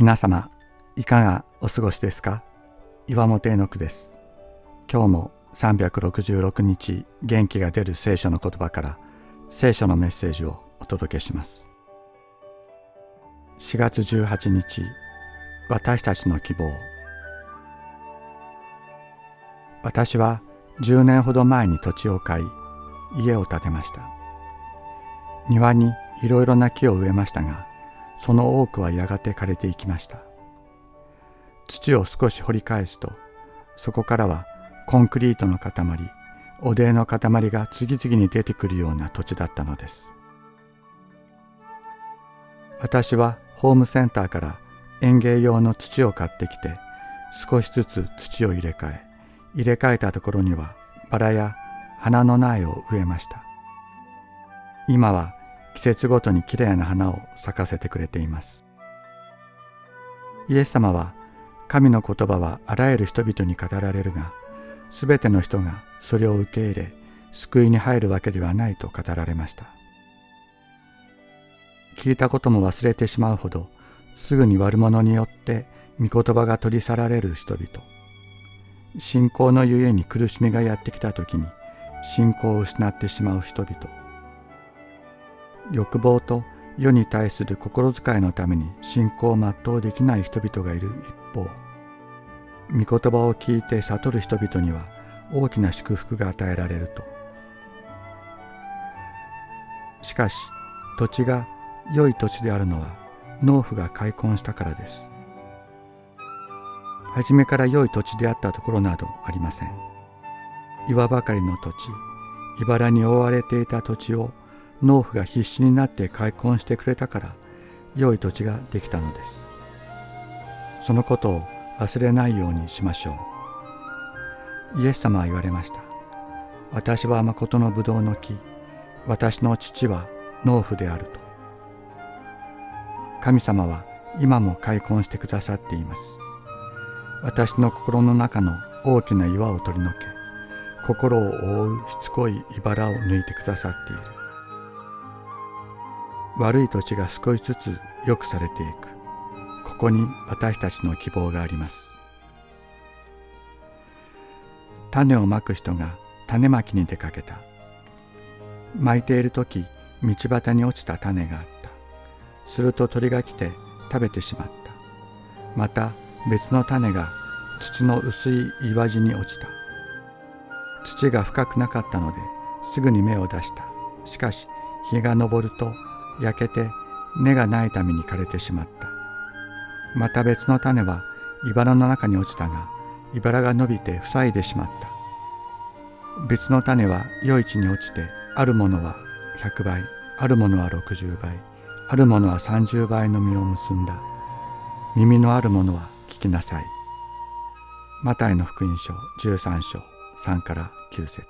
皆様いかがお過ごしですか？岩本絵の句です。今日も366日元気が出る聖書の言葉から聖書のメッセージをお届けします。4月18日私たちの希望。私は10年ほど前に土地を買い家を建てました。庭にいろいろな木を植えましたがその多くはやがて枯れていきました。土を少し掘り返すとそこからはコンクリートの塊おでの塊が次々に出てくるような土地だったのです。私はホームセンターから園芸用の土を買ってきて少しずつ土を入れ替え入れ替えたところにはバラや花の苗を植えました。今は季節ごとにきれいな花を咲かせてくれています。イエス様は神の言葉はあらゆる人々に語られるがすべての人がそれを受け入れ救いに入るわけではないと語られました。聞いたことも忘れてしまうほどすぐに悪者によって御言葉が取り去られる人々。信仰のゆえに苦しみがやってきた時に信仰を失ってしまう人々。欲望と世に対する心遣いのために信仰を全うできない人々がいる一方御言葉を聞いて悟る人々には大きな祝福が与えられると。しかし土地が良い土地であるのは農夫が開墾したからです。初めから良い土地であったところなどありません。岩ばかりの土地茨に覆われていた土地を農夫が必死になって開墾してくれたから良い土地ができたのです。そのことを忘れないようにしましょう。イエス様は言われました。私は誠のブドウの木。私の父は農夫であると。神様は今も開墾してくださっています。私の心の中の大きな岩を取り除け。心を覆うしつこい茨を抜いてくださっている。悪い土地が少しずつ良くされていく。ここに私たちの希望があります。種をまく人が種まきに出かけた。まいている時道端に落ちた種があった。すると鳥が来て食べてしまった。また別の種が土の薄い岩地に落ちた。土が深くなかったのですぐに芽を出した。しかし日が昇ると焼けて根がないために枯れてしまった。また別の種は茨の中に落ちたが茨が伸びて塞いでしまった。別の種は余市に落ちてあるものは100倍あるものは60倍あるものは30倍の実を結んだ。耳のあるものは聞きなさい。マタイの福音書13章3から9節。